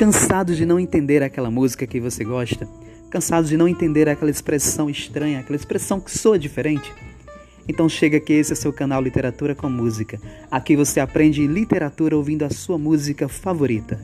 cansados de não entender aquela música que você gosta? cansados de não entender aquela expressão estranha, aquela expressão que soa diferente? Então chega que esse é seu canal Literatura com Música. Aqui você aprende literatura ouvindo a sua música favorita.